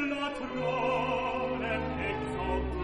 la trone e